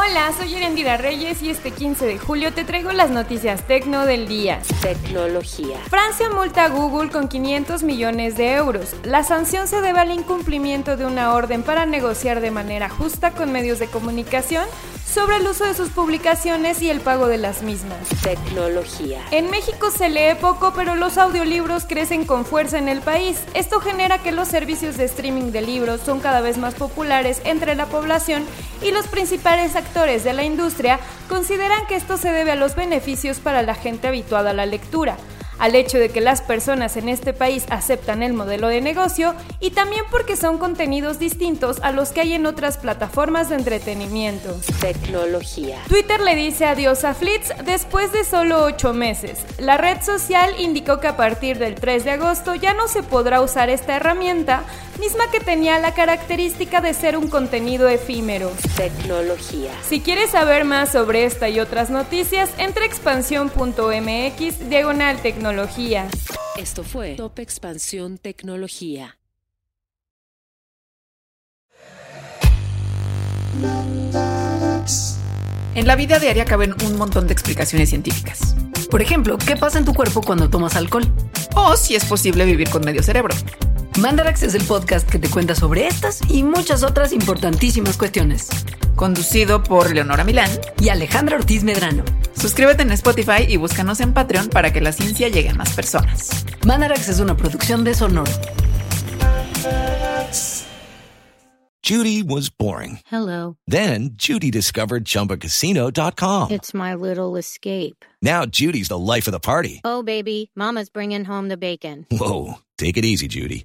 Hola, soy Erendira Reyes y este 15 de julio te traigo las noticias tecno del día. Tecnología. Francia multa a Google con 500 millones de euros. La sanción se debe al incumplimiento de una orden para negociar de manera justa con medios de comunicación sobre el uso de sus publicaciones y el pago de las mismas. Tecnología. En México se lee poco, pero los audiolibros crecen con fuerza en el país. Esto genera que los servicios de streaming de libros son cada vez más populares entre la población y los principales actores de la industria consideran que esto se debe a los beneficios para la gente habituada a la lectura al hecho de que las personas en este país aceptan el modelo de negocio y también porque son contenidos distintos a los que hay en otras plataformas de entretenimiento. Tecnología. Twitter le dice adiós a Flits después de solo 8 meses. La red social indicó que a partir del 3 de agosto ya no se podrá usar esta herramienta, misma que tenía la característica de ser un contenido efímero. Tecnología. Si quieres saber más sobre esta y otras noticias, entra a expansión.mx diagonal tecnología esto fue Top Expansión Tecnología. En la vida diaria caben un montón de explicaciones científicas. Por ejemplo, ¿qué pasa en tu cuerpo cuando tomas alcohol? O si es posible vivir con medio cerebro. Mandarax es el podcast que te cuenta sobre estas y muchas otras importantísimas cuestiones. Conducido por Leonora Milán y Alejandra Ortiz Medrano. Suscríbete en Spotify y búscanos en Patreon para que la ciencia llegue a más personas. Mandarax es una producción de Sonoro. Judy was boring. Hello. Then Judy discovered chumbacasino.com. It's my little escape. Now Judy's the life of the party. Oh, baby, Mama's bringing home the bacon. Whoa. Take it easy, Judy.